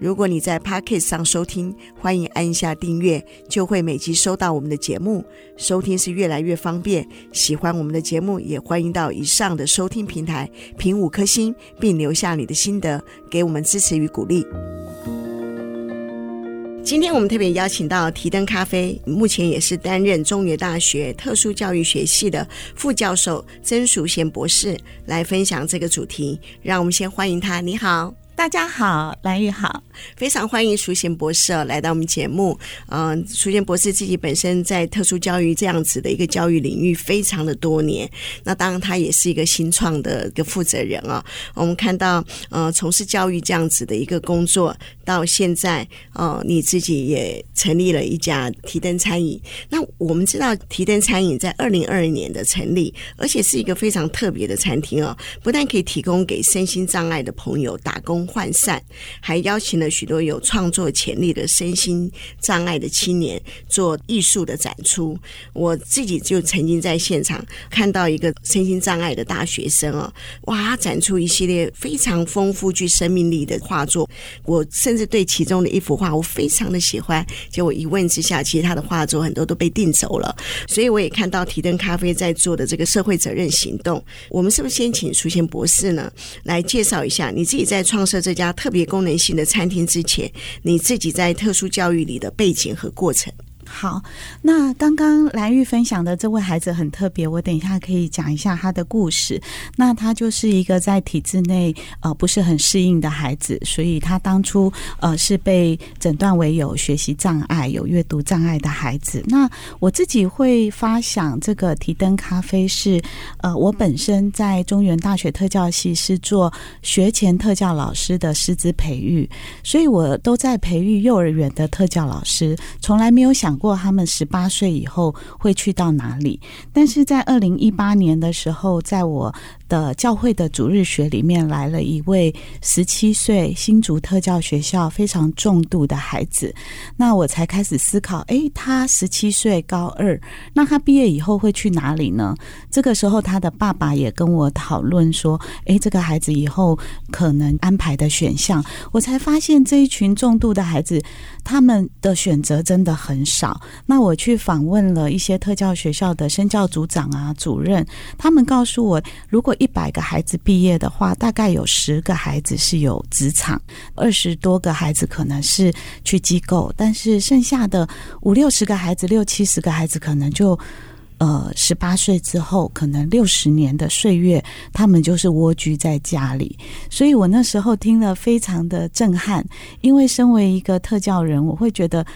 如果你在 Podcast 上收听，欢迎按下订阅，就会每集收到我们的节目。收听是越来越方便。喜欢我们的节目，也欢迎到以上的收听平台评五颗星，并留下你的心得，给我们支持与鼓励。今天我们特别邀请到提灯咖啡，目前也是担任中原大学特殊教育学系的副教授曾淑贤博士，来分享这个主题。让我们先欢迎他。你好。大家好，兰玉好，非常欢迎淑贤博士来到我们节目。嗯、呃，淑贤博士自己本身在特殊教育这样子的一个教育领域非常的多年，那当然他也是一个新创的一个负责人啊。我们看到，呃，从事教育这样子的一个工作，到现在，呃，你自己也成立了一家提灯餐饮。那我们知道，提灯餐饮在二零二二年的成立，而且是一个非常特别的餐厅哦，不但可以提供给身心障碍的朋友打工。涣散，还邀请了许多有创作潜力的身心障碍的青年做艺术的展出。我自己就曾经在现场看到一个身心障碍的大学生哦，哇，展出一系列非常丰富、具生命力的画作。我甚至对其中的一幅画我非常的喜欢，结果一问之下，其实他的画作很多都被订走了。所以我也看到提灯咖啡在做的这个社会责任行动。我们是不是先请淑贤博士呢来介绍一下你自己在创设这家特别功能性的餐厅之前，你自己在特殊教育里的背景和过程。好，那刚刚蓝玉分享的这位孩子很特别，我等一下可以讲一下他的故事。那他就是一个在体制内呃不是很适应的孩子，所以他当初呃是被诊断为有学习障碍、有阅读障碍的孩子。那我自己会发想这个提灯咖啡是呃我本身在中原大学特教系是做学前特教老师的师资培育，所以我都在培育幼儿园的特教老师，从来没有想。过他们十八岁以后会去到哪里？但是在二零一八年的时候，在我的教会的主日学里面来了一位十七岁新竹特教学校非常重度的孩子，那我才开始思考：诶，他十七岁高二，那他毕业以后会去哪里呢？这个时候，他的爸爸也跟我讨论说：诶，这个孩子以后可能安排的选项，我才发现这一群重度的孩子，他们的选择真的很少。那我去访问了一些特教学校的生教组长啊、主任，他们告诉我，如果一百个孩子毕业的话，大概有十个孩子是有职场，二十多个孩子可能是去机构，但是剩下的五六十个孩子、六七十个孩子，可能就呃十八岁之后，可能六十年的岁月，他们就是蜗居在家里。所以我那时候听了非常的震撼，因为身为一个特教人，我会觉得。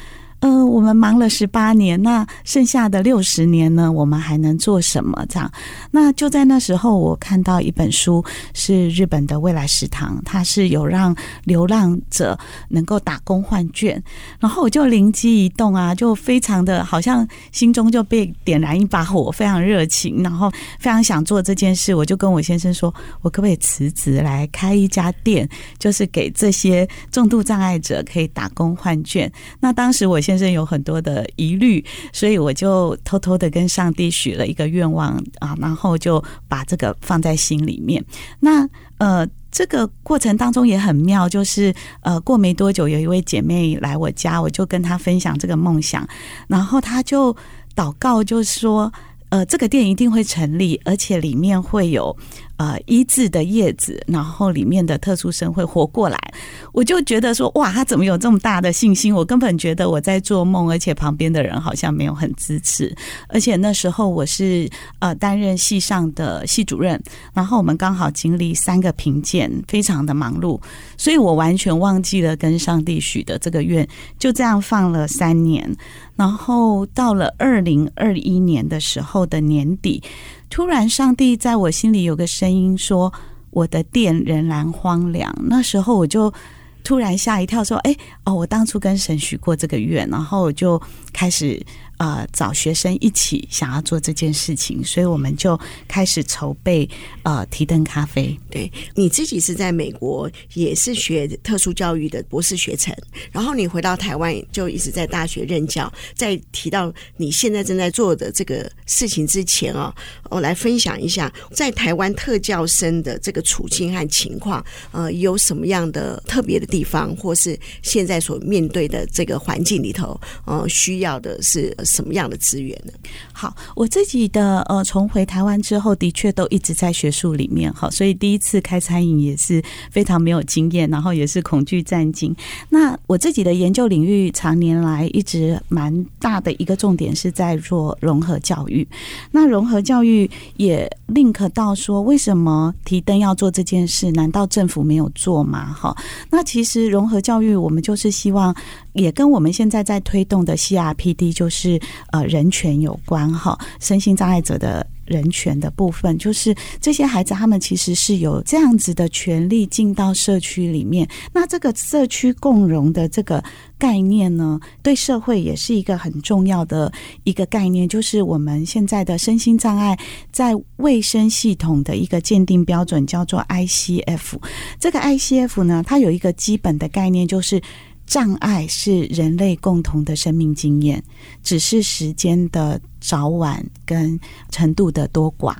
呃，我们忙了十八年，那剩下的六十年呢？我们还能做什么？这样，那就在那时候，我看到一本书，是日本的未来食堂，它是有让流浪者能够打工换券，然后我就灵机一动啊，就非常的好像心中就被点燃一把火，非常热情，然后非常想做这件事。我就跟我先生说，我可不可以辞职来开一家店，就是给这些重度障碍者可以打工换券？那当时我先。先生有很多的疑虑，所以我就偷偷的跟上帝许了一个愿望啊，然后就把这个放在心里面。那呃，这个过程当中也很妙，就是呃，过没多久，有一位姐妹来我家，我就跟她分享这个梦想，然后她就祷告，就说呃，这个店一定会成立，而且里面会有。呃，医治的叶子，然后里面的特殊生会活过来，我就觉得说，哇，他怎么有这么大的信心？我根本觉得我在做梦，而且旁边的人好像没有很支持。而且那时候我是呃担任系上的系主任，然后我们刚好经历三个评鉴，非常的忙碌，所以我完全忘记了跟上帝许的这个愿，就这样放了三年。然后到了二零二一年的时候的年底。突然，上帝在我心里有个声音说：“我的店仍然荒凉。”那时候我就突然吓一跳，说：“哎，哦，我当初跟神许过这个愿。”然后我就开始呃找学生一起想要做这件事情，所以我们就开始筹备呃提灯咖啡。对，你自己是在美国也是学特殊教育的博士学程，然后你回到台湾就一直在大学任教。在提到你现在正在做的这个事情之前啊，我来分享一下在台湾特教生的这个处境和情况，呃，有什么样的特别的地方，或是现在所面对的这个环境里头，呃，需要的是什么样的资源呢？好，我自己的呃，从回台湾之后，的确都一直在学术里面哈，所以第一次开餐饮也是非常没有经验，然后也是恐惧战兢。那我自己的研究领域，常年来一直蛮大的一个重点是在做融合教育。那融合教育也 link 到说，为什么提灯要做这件事？难道政府没有做吗？哈，那其实融合教育，我们就是希望也跟我们现在在推动的 CRPD，就是呃人权有关哈，身心障碍者的。人权的部分，就是这些孩子，他们其实是有这样子的权利进到社区里面。那这个社区共融的这个概念呢，对社会也是一个很重要的一个概念。就是我们现在的身心障碍在卫生系统的一个鉴定标准叫做 ICF。这个 ICF 呢，它有一个基本的概念，就是。障碍是人类共同的生命经验，只是时间的早晚跟程度的多寡。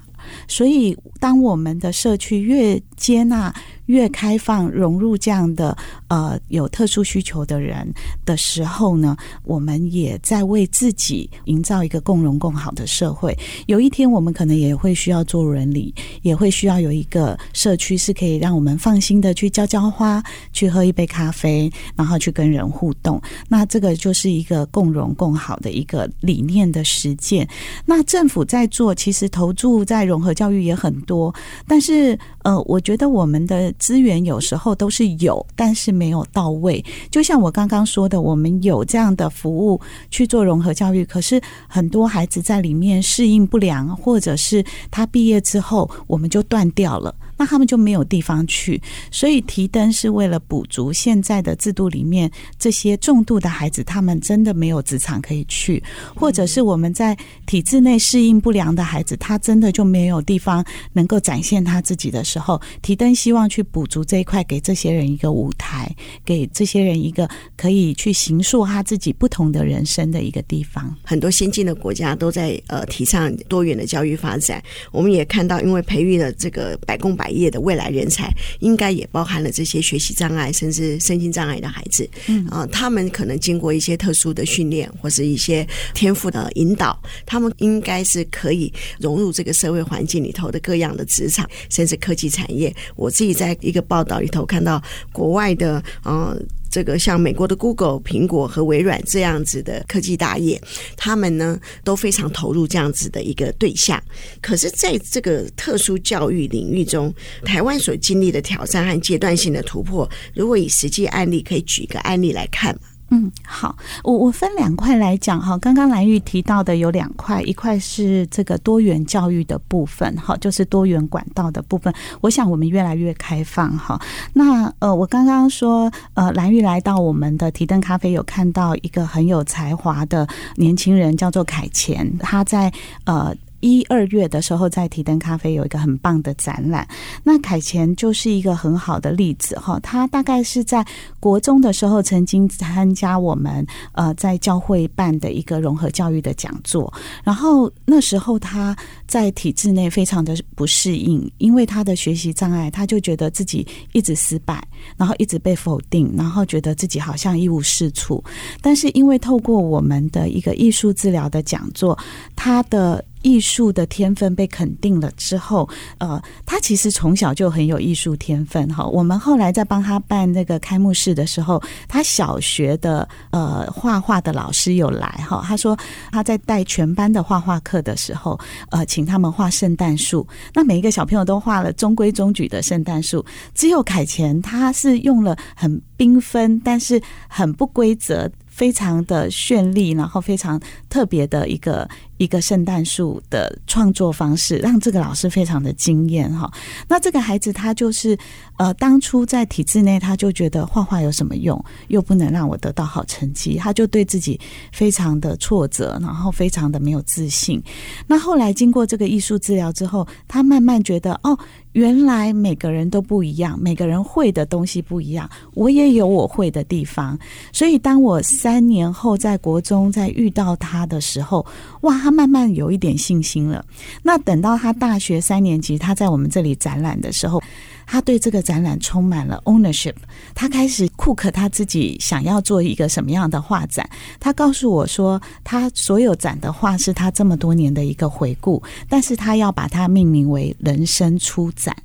所以，当我们的社区越接纳、越开放、融入这样的呃有特殊需求的人的时候呢，我们也在为自己营造一个共融共好的社会。有一天，我们可能也会需要做伦理，也会需要有一个社区是可以让我们放心的去浇浇花、去喝一杯咖啡，然后去跟人互动。那这个就是一个共融共好的一个理念的实践。那政府在做，其实投注在融合教育也很多，但是呃，我觉得我们的资源有时候都是有，但是没有到位。就像我刚刚说的，我们有这样的服务去做融合教育，可是很多孩子在里面适应不良，或者是他毕业之后我们就断掉了。那他们就没有地方去，所以提灯是为了补足现在的制度里面这些重度的孩子，他们真的没有职场可以去，或者是我们在体制内适应不良的孩子，他真的就没有地方能够展现他自己的时候，提灯希望去补足这一块，给这些人一个舞台，给这些人一个可以去行塑他自己不同的人生的一个地方。很多先进的国家都在呃提倡多元的教育发展，我们也看到，因为培育了这个百工百业的未来人才，应该也包含了这些学习障碍甚至身心障碍的孩子。嗯啊，他们可能经过一些特殊的训练或是一些天赋的引导，他们应该是可以融入这个社会环境里头的各样的职场，甚至科技产业。我自己在一个报道里头看到国外的，嗯。这个像美国的 Google、苹果和微软这样子的科技大业，他们呢都非常投入这样子的一个对象。可是，在这个特殊教育领域中，台湾所经历的挑战和阶段性的突破，如果以实际案例，可以举一个案例来看。嗯，好，我我分两块来讲哈。刚刚兰玉提到的有两块，一块是这个多元教育的部分，哈，就是多元管道的部分。我想我们越来越开放哈。那呃，我刚刚说呃，兰玉来到我们的提灯咖啡，有看到一个很有才华的年轻人，叫做凯前，他在呃。一二月的时候，在提灯咖啡有一个很棒的展览。那凯钱就是一个很好的例子哈。他大概是在国中的时候，曾经参加我们呃在教会办的一个融合教育的讲座。然后那时候他在体制内非常的不适应，因为他的学习障碍，他就觉得自己一直失败，然后一直被否定，然后觉得自己好像一无是处。但是因为透过我们的一个艺术治疗的讲座，他的艺术的天分被肯定了之后，呃，他其实从小就很有艺术天分哈。我们后来在帮他办那个开幕式的时候，他小学的呃画画的老师有来哈。他说他在带全班的画画课的时候，呃，请他们画圣诞树。那每一个小朋友都画了中规中矩的圣诞树，只有凯前他是用了很缤纷，但是很不规则。非常的绚丽，然后非常特别的一个一个圣诞树的创作方式，让这个老师非常的惊艳哈。那这个孩子他就是呃，当初在体制内他就觉得画画有什么用，又不能让我得到好成绩，他就对自己非常的挫折，然后非常的没有自信。那后来经过这个艺术治疗之后，他慢慢觉得哦。原来每个人都不一样，每个人会的东西不一样。我也有我会的地方，所以当我三年后在国中再遇到他的时候，哇，他慢慢有一点信心了。那等到他大学三年级，他在我们这里展览的时候。他对这个展览充满了 ownership，他开始 cook 他自己想要做一个什么样的画展。他告诉我说，他所有展的画是他这么多年的一个回顾，但是他要把它命名为人生初展。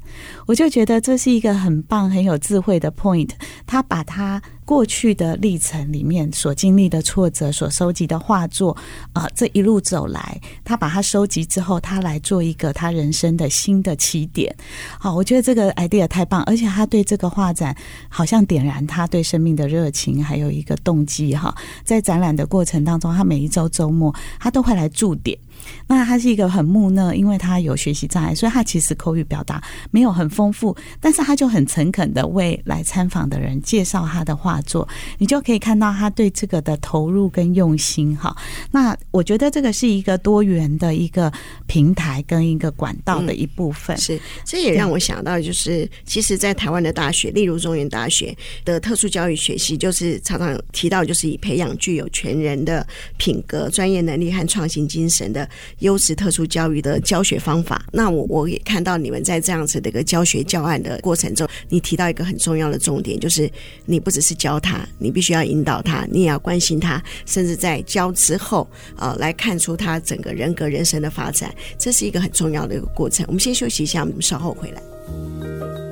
我就觉得这是一个很棒、很有智慧的 point。他把他过去的历程里面所经历的挫折、所收集的画作，啊、这一路走来，他把它收集之后，他来做一个他人生的新的起点。好，我觉得这个 idea 太棒，而且他对这个画展好像点燃他对生命的热情，还有一个动机。哈，在展览的过程当中，他每一周周末他都会来驻点。那他是一个很木讷，因为他有学习障碍，所以他其实口语表达没有很丰富，但是他就很诚恳的为来参访的人介绍他的画作，你就可以看到他对这个的投入跟用心哈。那我觉得这个是一个多元的一个平台跟一个管道的一部分。是，这也让我想到，就是其实，在台湾的大学，例如中原大学的特殊教育学习，就是常常提到，就是以培养具有全人的品格、专业能力和创新精神的。优质特殊教育的教学方法，那我我也看到你们在这样子的一个教学教案的过程中，你提到一个很重要的重点，就是你不只是教他，你必须要引导他，你也要关心他，甚至在教之后啊、来看出他整个人格人生的发展，这是一个很重要的一个过程。我们先休息一下，我们稍后回来。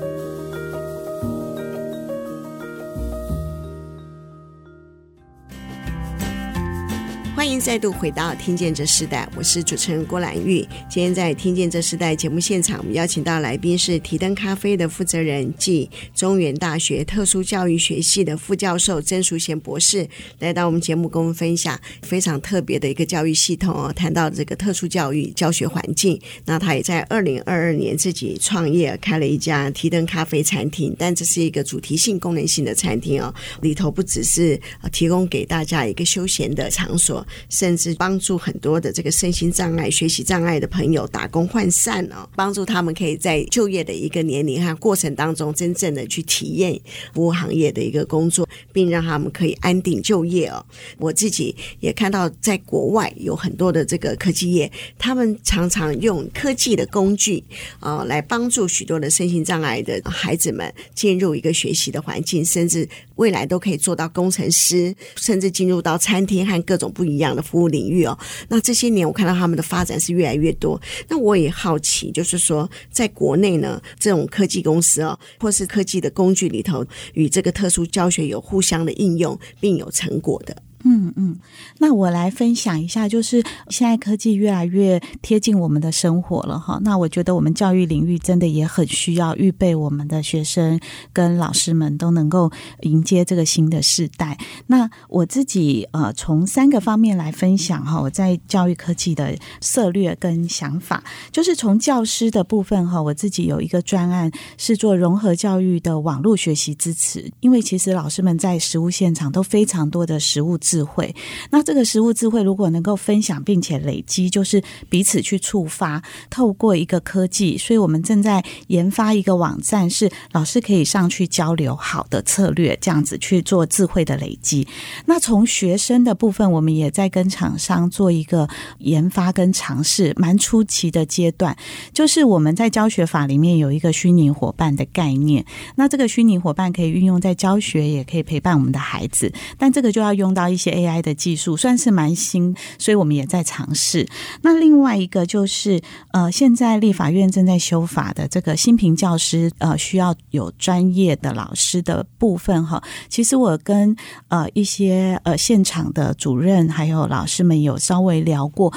欢迎再度回到《听见这时代》，我是主持人郭兰玉。今天在《听见这时代》节目现场，我们邀请到来宾是提灯咖啡的负责人暨中原大学特殊教育学系的副教授曾淑贤博士，来到我们节目跟我们分享非常特别的一个教育系统哦。谈到这个特殊教育教学环境，那他也在二零二二年自己创业开了一家提灯咖啡餐厅，但这是一个主题性、功能性的餐厅哦，里头不只是提供给大家一个休闲的场所。甚至帮助很多的这个身心障碍、学习障碍的朋友打工换扇哦，帮助他们可以在就业的一个年龄和过程当中，真正的去体验服务行业的一个工作，并让他们可以安定就业哦。我自己也看到，在国外有很多的这个科技业，他们常常用科技的工具啊，来帮助许多的身心障碍的孩子们进入一个学习的环境，甚至未来都可以做到工程师，甚至进入到餐厅和各种不一样。的服务领域哦，那这些年我看到他们的发展是越来越多。那我也好奇，就是说，在国内呢，这种科技公司哦，或是科技的工具里头，与这个特殊教学有互相的应用，并有成果的。嗯嗯，那我来分享一下，就是现在科技越来越贴近我们的生活了哈。那我觉得我们教育领域真的也很需要预备我们的学生跟老师们都能够迎接这个新的世代。那我自己呃，从三个方面来分享哈，我在教育科技的策略跟想法，就是从教师的部分哈，我自己有一个专案是做融合教育的网络学习支持，因为其实老师们在实务现场都非常多的实务智慧，那这个实物智慧如果能够分享并且累积，就是彼此去触发，透过一个科技，所以我们正在研发一个网站，是老师可以上去交流好的策略，这样子去做智慧的累积。那从学生的部分，我们也在跟厂商做一个研发跟尝试，蛮初期的阶段，就是我们在教学法里面有一个虚拟伙伴的概念，那这个虚拟伙伴可以运用在教学，也可以陪伴我们的孩子，但这个就要用到一些。AI 的技术算是蛮新，所以我们也在尝试。那另外一个就是，呃，现在立法院正在修法的这个新评教师，呃，需要有专业的老师的部分哈。其实我跟呃一些呃现场的主任还有老师们有稍微聊过。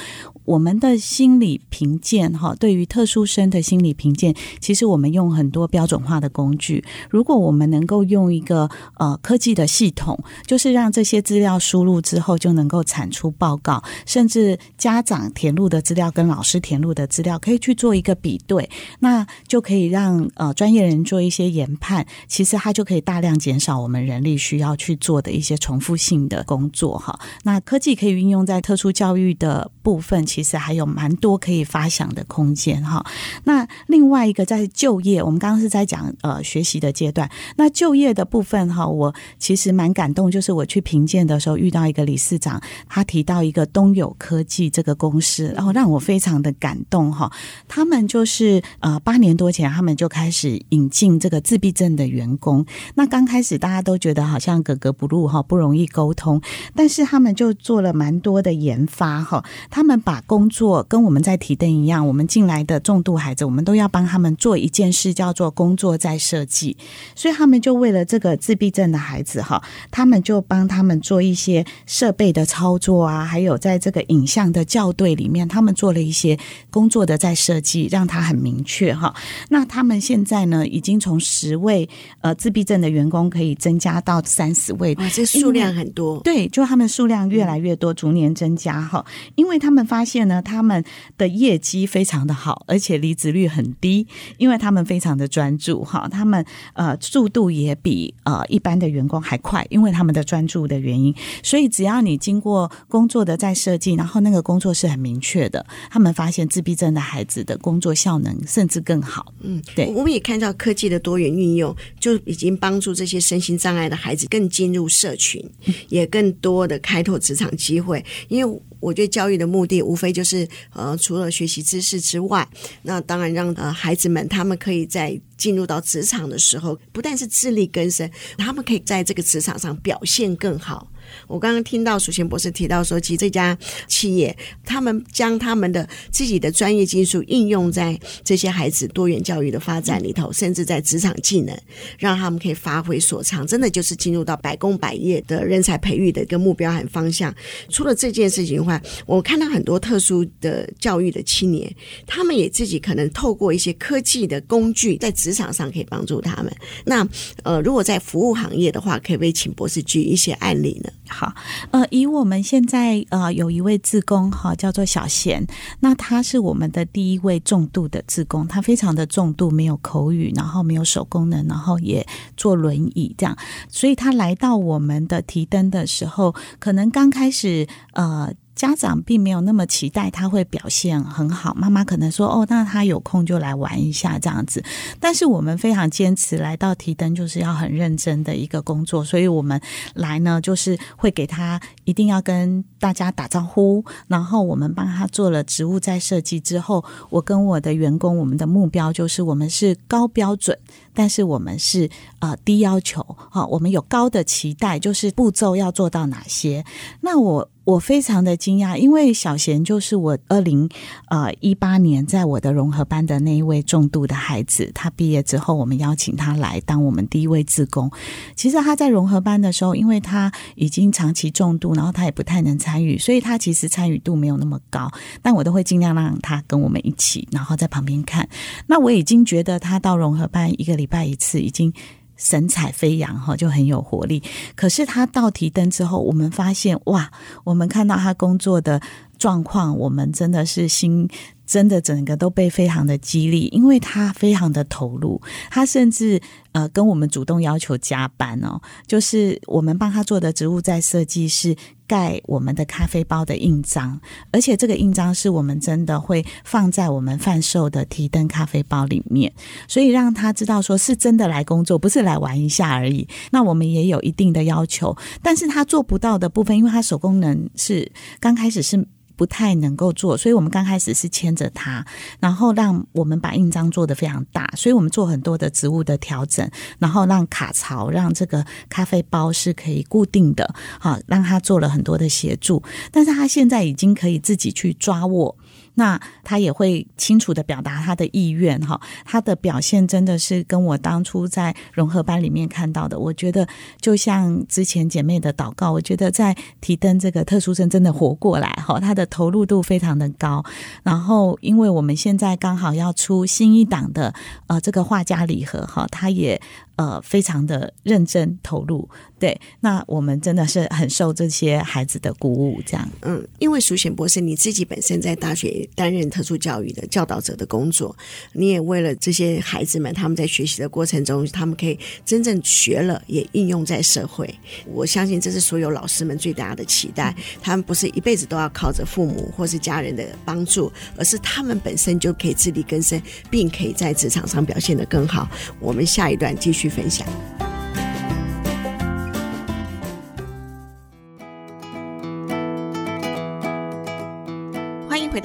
我们的心理评鉴哈，对于特殊生的心理评鉴，其实我们用很多标准化的工具。如果我们能够用一个呃科技的系统，就是让这些资料输入之后就能够产出报告，甚至家长填入的资料跟老师填入的资料可以去做一个比对，那就可以让呃专业人做一些研判。其实它就可以大量减少我们人力需要去做的一些重复性的工作哈。那科技可以运用在特殊教育的部分，其其实还有蛮多可以发想的空间哈。那另外一个在就业，我们刚刚是在讲呃学习的阶段，那就业的部分哈，我其实蛮感动，就是我去评鉴的时候遇到一个理事长，他提到一个东友科技这个公司，然后让我非常的感动哈。他们就是呃八年多前，他们就开始引进这个自闭症的员工。那刚开始大家都觉得好像格格不入哈，不容易沟通，但是他们就做了蛮多的研发哈。他们把工作跟我们在提灯一样，我们进来的重度孩子，我们都要帮他们做一件事，叫做工作在设计。所以他们就为了这个自闭症的孩子哈，他们就帮他们做一些设备的操作啊，还有在这个影像的校对里面，他们做了一些工作的在设计，让他很明确哈。那他们现在呢，已经从十位呃自闭症的员工可以增加到三十位，哇，这数量很多。对，就他们数量越来越多，逐年增加哈。因为他们发现呢，他们的业绩非常的好，而且离职率很低，因为他们非常的专注哈。他们呃速度也比呃一般的员工还快，因为他们的专注的原因。所以只要你经过工作的再设计，然后那个工作是很明确的，他们发现自闭症的孩子的工作效能甚至更好。嗯，对，我们也看到科技的多元运用，就已经帮助这些身心障碍的孩子更进入社群，也更多的开拓职场机会，因为。我觉得教育的目的无非就是，呃，除了学习知识之外，那当然让呃孩子们他们可以在进入到职场的时候，不但是自力更生，他们可以在这个职场上表现更好。我刚刚听到淑贤博士提到说，其实这家企业他们将他们的自己的专业技术应用在这些孩子多元教育的发展里头，甚至在职场技能，让他们可以发挥所长，真的就是进入到百工百业的人才培育的一个目标和方向。除了这件事情的话，我看到很多特殊的教育的青年，他们也自己可能透过一些科技的工具，在职场上可以帮助他们。那呃，如果在服务行业的话，可不可以请博士举一些案例呢？好，呃，以我们现在呃有一位志工哈，叫做小贤，那他是我们的第一位重度的志工，他非常的重度，没有口语，然后没有手功能，然后也坐轮椅这样，所以他来到我们的提灯的时候，可能刚开始呃。家长并没有那么期待他会表现很好，妈妈可能说：“哦，那他有空就来玩一下这样子。”但是我们非常坚持来到提灯，就是要很认真的一个工作，所以我们来呢，就是会给他一定要跟大家打招呼，然后我们帮他做了植物再设计之后，我跟我的员工，我们的目标就是我们是高标准，但是我们是呃低要求，哈，我们有高的期待，就是步骤要做到哪些？那我。我非常的惊讶，因为小贤就是我二零呃一八年在我的融合班的那一位重度的孩子。他毕业之后，我们邀请他来当我们第一位志工。其实他在融合班的时候，因为他已经长期重度，然后他也不太能参与，所以他其实参与度没有那么高。但我都会尽量让他跟我们一起，然后在旁边看。那我已经觉得他到融合班一个礼拜一次，已经。神采飞扬哈，就很有活力。可是他到提灯之后，我们发现哇，我们看到他工作的状况，我们真的是心。真的整个都被非常的激励，因为他非常的投入，他甚至呃跟我们主动要求加班哦。就是我们帮他做的植物在设计是盖我们的咖啡包的印章，而且这个印章是我们真的会放在我们贩售的提灯咖啡包里面，所以让他知道说是真的来工作，不是来玩一下而已。那我们也有一定的要求，但是他做不到的部分，因为他手功能是刚开始是。不太能够做，所以我们刚开始是牵着他，然后让我们把印章做得非常大，所以我们做很多的植物的调整，然后让卡槽，让这个咖啡包是可以固定的，好，让他做了很多的协助，但是他现在已经可以自己去抓握。那他也会清楚地表达他的意愿哈，他的表现真的是跟我当初在融合班里面看到的，我觉得就像之前姐妹的祷告，我觉得在提灯这个特殊生真的活过来哈，他的投入度非常的高。然后，因为我们现在刚好要出新一档的呃这个画家礼盒哈，他也。呃，非常的认真投入，对，那我们真的是很受这些孩子的鼓舞，这样。嗯，因为淑贤博士你自己本身在大学担任特殊教育的教导者的工作，你也为了这些孩子们，他们在学习的过程中，他们可以真正学了，也应用在社会。我相信这是所有老师们最大的期待，他们不是一辈子都要靠着父母或是家人的帮助，而是他们本身就可以自力更生，并可以在职场上表现得更好。我们下一段继续。分享。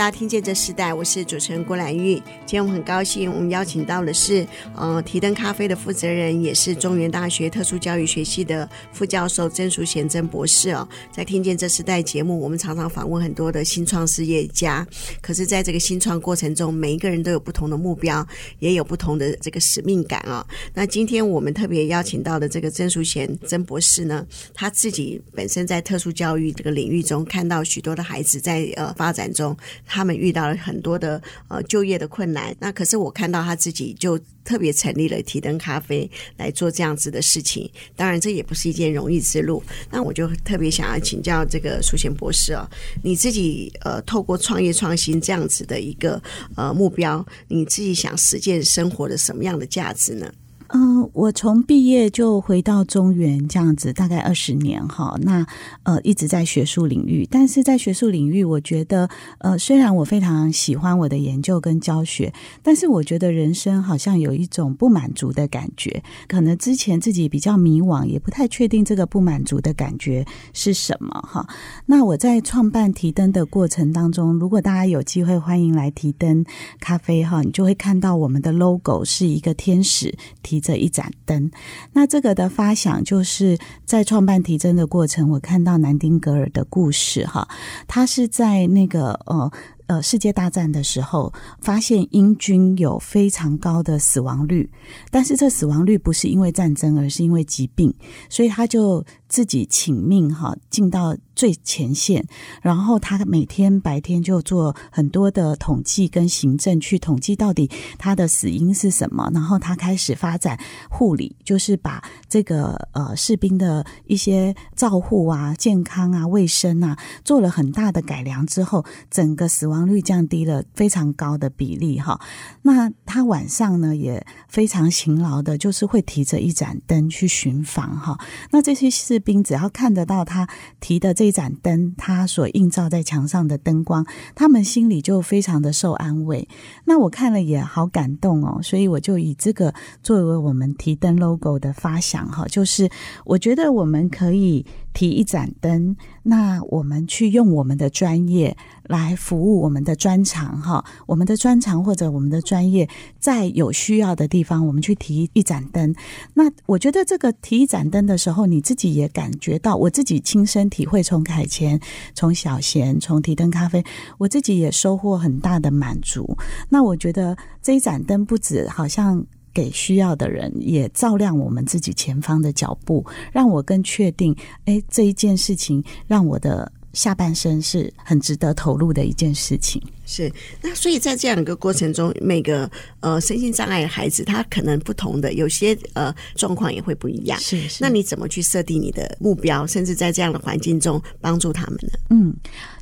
到听见这时代，我是主持人郭兰玉。今天我们很高兴，我们邀请到的是呃提灯咖啡的负责人，也是中原大学特殊教育学系的副教授曾淑贤曾博士哦。在听见这时代节目，我们常常访问很多的新创事业家，可是在这个新创过程中，每一个人都有不同的目标，也有不同的这个使命感啊、那今天我们特别邀请到的这个曾淑贤曾博士呢，他自己本身在特殊教育这个领域中，看到许多的孩子在呃发展中。他们遇到了很多的呃就业的困难，那可是我看到他自己就特别成立了提灯咖啡来做这样子的事情。当然，这也不是一件容易之路。那我就特别想要请教这个苏贤博士哦，你自己呃透过创业创新这样子的一个呃目标，你自己想实践生活的什么样的价值呢？嗯，我从毕业就回到中原这样子，大概二十年哈。那呃一直在学术领域，但是在学术领域，我觉得呃虽然我非常喜欢我的研究跟教学，但是我觉得人生好像有一种不满足的感觉。可能之前自己比较迷惘，也不太确定这个不满足的感觉是什么哈。那我在创办提灯的过程当中，如果大家有机会，欢迎来提灯咖啡哈，你就会看到我们的 logo 是一个天使提这一盏灯，那这个的发想就是在创办提真的过程，我看到南丁格尔的故事哈，他是在那个呃。呃，世界大战的时候，发现英军有非常高的死亡率，但是这死亡率不是因为战争，而是因为疾病，所以他就自己请命哈，进到最前线，然后他每天白天就做很多的统计跟行政，去统计到底他的死因是什么，然后他开始发展护理，就是把这个呃士兵的一些照护啊、健康啊、卫生啊，做了很大的改良之后，整个死亡。率降低了非常高的比例哈，那他晚上呢也非常勤劳的，就是会提着一盏灯去巡访哈。那这些士兵只要看得到他提的这盏灯，他所映照在墙上的灯光，他们心里就非常的受安慰。那我看了也好感动哦，所以我就以这个作为我们提灯 logo 的发想哈，就是我觉得我们可以。提一盏灯，那我们去用我们的专业来服务我们的专长哈，我们的专长或者我们的专业，在有需要的地方，我们去提一盏灯。那我觉得这个提一盏灯的时候，你自己也感觉到，我自己亲身体会，从凯前，从小贤，从提灯咖啡，我自己也收获很大的满足。那我觉得这一盏灯不止好像。给需要的人，也照亮我们自己前方的脚步，让我更确定，哎，这一件事情让我的下半生是很值得投入的一件事情。是，那所以在这样一个过程中，每个呃身心障碍的孩子，他可能不同的，有些呃状况也会不一样。是，是，那你怎么去设定你的目标，甚至在这样的环境中帮助他们呢？嗯。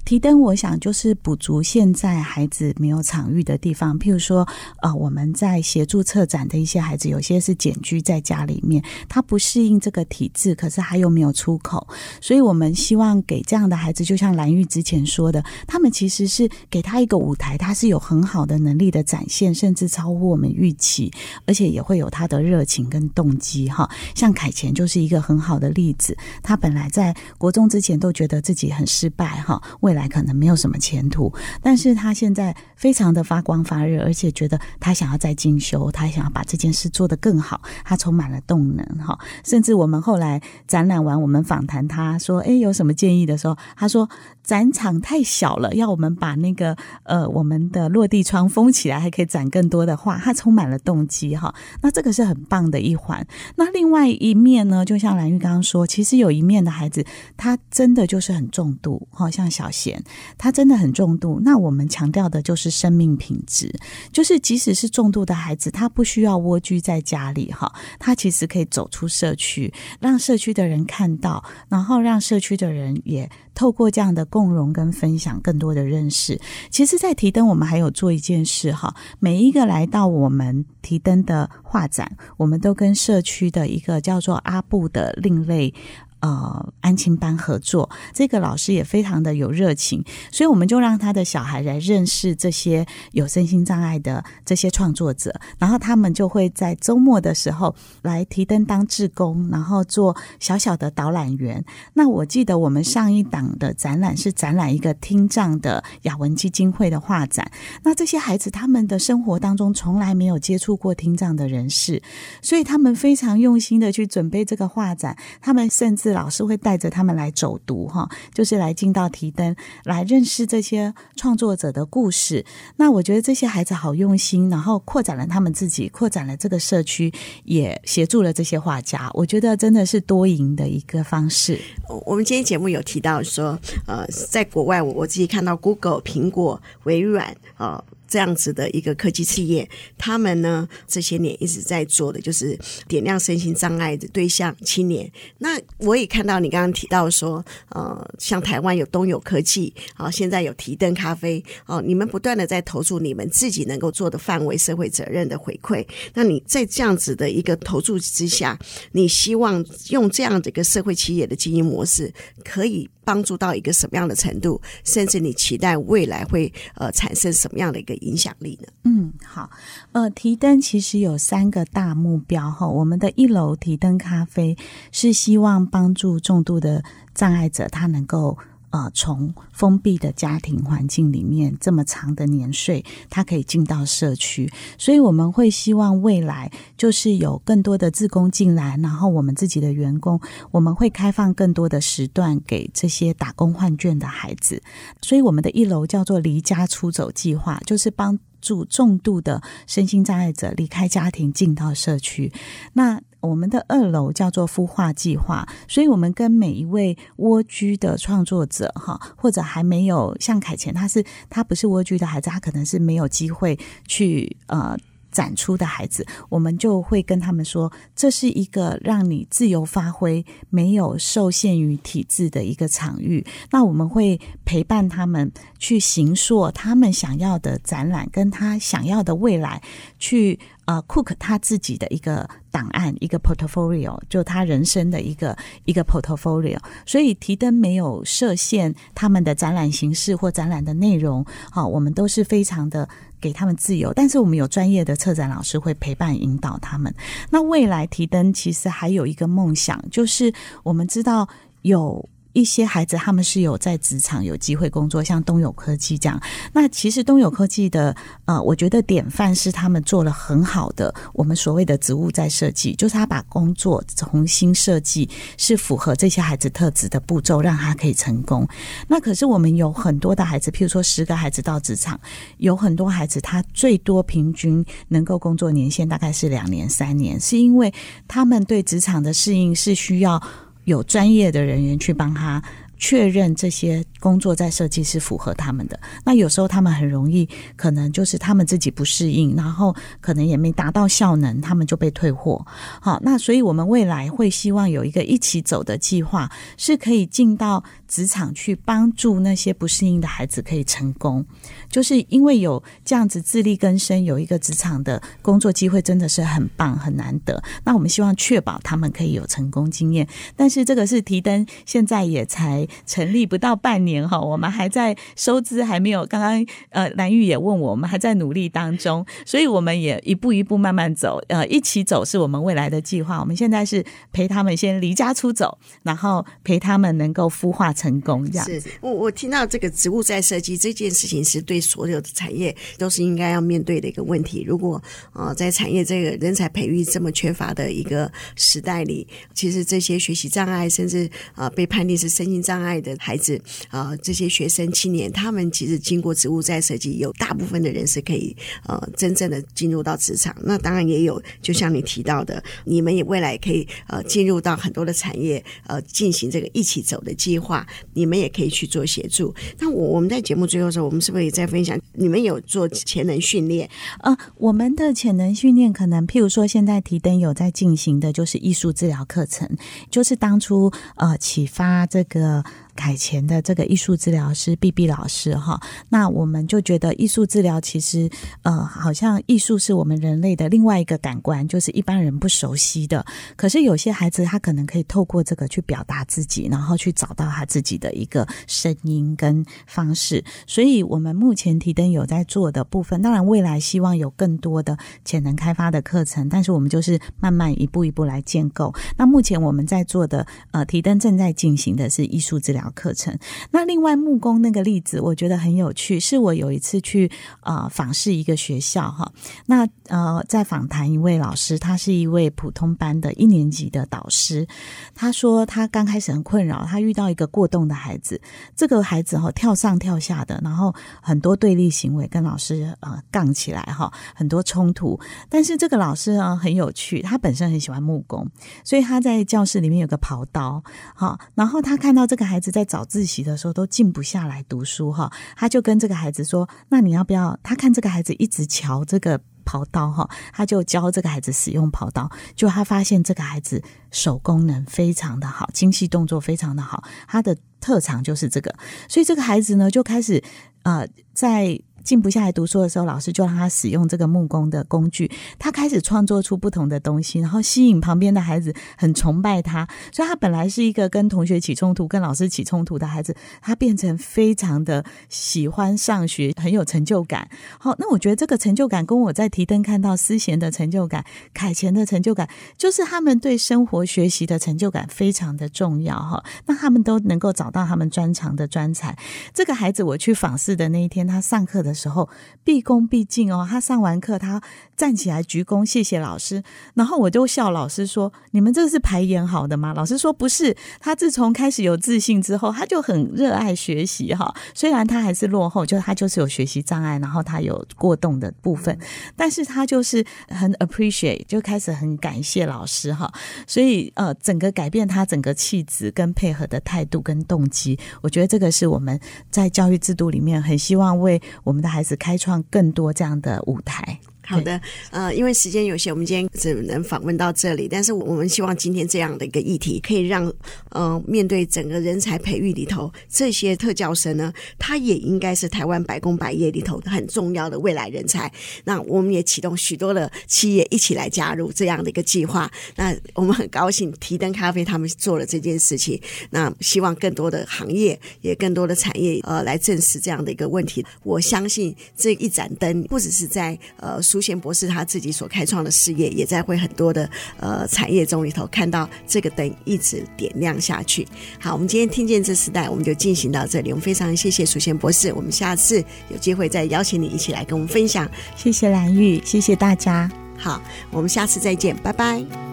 提灯，我想就是补足现在孩子没有场域的地方，譬如说，呃，我们在协助策展的一些孩子，有些是简居在家里面，他不适应这个体制，可是他又没有出口，所以我们希望给这样的孩子，就像蓝玉之前说的，他们其实是给他一个舞台，他是有很好的能力的展现，甚至超乎我们预期，而且也会有他的热情跟动机哈。像凯前就是一个很好的例子，他本来在国中之前都觉得自己很失败哈。未来可能没有什么前途，但是他现在非常的发光发热，而且觉得他想要再进修，他想要把这件事做得更好，他充满了动能哈。甚至我们后来展览完，我们访谈他说：“诶，有什么建议的时候，他说展场太小了，要我们把那个呃，我们的落地窗封起来，还可以展更多的画，它充满了动机哈。那这个是很棒的一环。那另外一面呢，就像兰玉刚刚说，其实有一面的孩子，他真的就是很重度，哈，像小贤，他真的很重度。那我们强调的就是生命品质，就是即使是重度的孩子，他不需要蜗居在家里哈，他其实可以走出社区，让社区的人看到，然后让社区的人也透过这样的共融跟分享，更多的认识。其实，在提灯，我们还有做一件事哈，每一个来到我们提灯的画展，我们都跟社区的一个叫做阿布的另类。呃，安亲班合作，这个老师也非常的有热情，所以我们就让他的小孩来认识这些有身心障碍的这些创作者，然后他们就会在周末的时候来提灯当志工，然后做小小的导览员。那我记得我们上一档的展览是展览一个听障的雅文基金会的画展，那这些孩子他们的生活当中从来没有接触过听障的人士，所以他们非常用心的去准备这个画展，他们甚至。老师会带着他们来走读，哈，就是来进到提灯，来认识这些创作者的故事。那我觉得这些孩子好用心，然后扩展了他们自己，扩展了这个社区，也协助了这些画家。我觉得真的是多赢的一个方式。我们今天节目有提到说，呃，在国外，我我自己看到 Google、苹果、微软啊。这样子的一个科技企业，他们呢这些年一直在做的就是点亮身心障碍的对象青年。那我也看到你刚刚提到说，呃，像台湾有东友科技，啊，现在有提灯咖啡，哦，你们不断的在投注你们自己能够做的范围社会责任的回馈。那你在这样子的一个投注之下，你希望用这样的一个社会企业的经营模式，可以帮助到一个什么样的程度？甚至你期待未来会呃产生什么样的一个影响力呢？嗯，好，呃，提灯其实有三个大目标哈。我们的一楼提灯咖啡是希望帮助重度的障碍者，他能够。呃，从封闭的家庭环境里面这么长的年岁，他可以进到社区，所以我们会希望未来就是有更多的自工进来，然后我们自己的员工，我们会开放更多的时段给这些打工换卷的孩子，所以我们的一楼叫做离家出走计划，就是帮助重度的身心障碍者离开家庭进到社区。那我们的二楼叫做孵化计划，所以我们跟每一位蜗居的创作者哈，或者还没有像凯前，他是他不是蜗居的孩子，他可能是没有机会去呃。展出的孩子，我们就会跟他们说，这是一个让你自由发挥、没有受限于体制的一个场域。那我们会陪伴他们去行塑他们想要的展览，跟他想要的未来，去呃 cook 他自己的一个档案，一个 portfolio，就他人生的一个一个 portfolio。所以提灯没有设限他们的展览形式或展览的内容，好，我们都是非常的。给他们自由，但是我们有专业的策展老师会陪伴引导他们。那未来提灯其实还有一个梦想，就是我们知道有。一些孩子他们是有在职场有机会工作，像东友科技这样。那其实东友科技的呃，我觉得典范是他们做了很好的我们所谓的职务再设计，就是他把工作重新设计，是符合这些孩子特质的步骤，让他可以成功。那可是我们有很多的孩子，譬如说十个孩子到职场，有很多孩子他最多平均能够工作年限大概是两年三年，是因为他们对职场的适应是需要。有专业的人员去帮他确认这些工作在设计是符合他们的。那有时候他们很容易，可能就是他们自己不适应，然后可能也没达到效能，他们就被退货。好，那所以我们未来会希望有一个一起走的计划，是可以进到职场去帮助那些不适应的孩子可以成功。就是因为有这样子自力更生，有一个职场的工作机会，真的是很棒很难得。那我们希望确保他们可以有成功经验。但是这个是提灯，现在也才成立不到半年哈，我们还在收资，还没有。刚刚呃兰玉也问我，我们还在努力当中，所以我们也一步一步慢慢走，呃，一起走是我们未来的计划。我们现在是陪他们先离家出走，然后陪他们能够孵化成功。这样。是我我听到这个植物再设计这件事情是对。所有的产业都是应该要面对的一个问题。如果呃在产业这个人才培育这么缺乏的一个时代里，其实这些学习障碍甚至呃被判定是身心障障碍的孩子啊、这些学生青年，他们其实经过植物再设计，有大部分的人是可以呃真正的进入到职场。那当然也有，就像你提到的，你们也未来可以呃进入到很多的产业，呃进行这个一起走的计划，你们也可以去做协助。那我我们在节目最后的时候，我们是不是也在分享？你们有做潜能训练？呃，我们的潜能训练可能，譬如说，现在提灯有在进行的就是艺术治疗课程，就是当初呃启发这个。凯前的这个艺术治疗师 B B 老师哈，那我们就觉得艺术治疗其实呃，好像艺术是我们人类的另外一个感官，就是一般人不熟悉的。可是有些孩子他可能可以透过这个去表达自己，然后去找到他自己的一个声音跟方式。所以我们目前提灯有在做的部分，当然未来希望有更多的潜能开发的课程，但是我们就是慢慢一步一步来建构。那目前我们在做的呃，提灯正在进行的是艺术治疗。课程。那另外木工那个例子，我觉得很有趣。是我有一次去呃访视一个学校哈，那呃在访谈一位老师，他是一位普通班的一年级的导师。他说他刚开始很困扰，他遇到一个过动的孩子，这个孩子哈跳上跳下的，然后很多对立行为，跟老师呃杠起来哈，很多冲突。但是这个老师呢很有趣，他本身很喜欢木工，所以他在教室里面有个刨刀，好，然后他看到这个孩子在。早自习的时候都静不下来读书哈，他就跟这个孩子说：“那你要不要？”他看这个孩子一直瞧这个刨刀哈，他就教这个孩子使用刨刀。就他发现这个孩子手功能非常的好，精细动作非常的好，他的特长就是这个。所以这个孩子呢，就开始啊在。静不下来读书的时候，老师就让他使用这个木工的工具，他开始创作出不同的东西，然后吸引旁边的孩子很崇拜他。所以，他本来是一个跟同学起冲突、跟老师起冲突的孩子，他变成非常的喜欢上学，很有成就感。好，那我觉得这个成就感跟我在提灯看到思贤的成就感、凯前的成就感，就是他们对生活学习的成就感非常的重要哈。那他们都能够找到他们专长的专才。这个孩子我去访视的那一天，他上课的。的时候毕恭毕敬哦，他上完课，他站起来鞠躬，谢谢老师。然后我就笑老师说：“你们这是排演好的吗？”老师说：“不是。”他自从开始有自信之后，他就很热爱学习哈。虽然他还是落后，就他就是有学习障碍，然后他有过动的部分，但是他就是很 appreciate，就开始很感谢老师哈。所以呃，整个改变他整个气质跟配合的态度跟动机，我觉得这个是我们在教育制度里面很希望为我们。的孩子开创更多这样的舞台。好的，呃，因为时间有限，我们今天只能访问到这里。但是我们希望今天这样的一个议题，可以让呃，面对整个人才培育里头，这些特教生呢，他也应该是台湾百工百业里头很重要的未来人才。那我们也启动许多的企业一起来加入这样的一个计划。那我们很高兴，提灯咖啡他们做了这件事情。那希望更多的行业，也更多的产业，呃，来正视这样的一个问题。我相信这一盏灯，不只是在呃。苏贤博士他自己所开创的事业，也在会很多的呃产业中里头看到这个灯一直点亮下去。好，我们今天听见这时代，我们就进行到这里。我们非常谢谢楚贤博士，我们下次有机会再邀请你一起来跟我们分享。谢谢蓝玉，谢谢大家。好，我们下次再见，拜拜。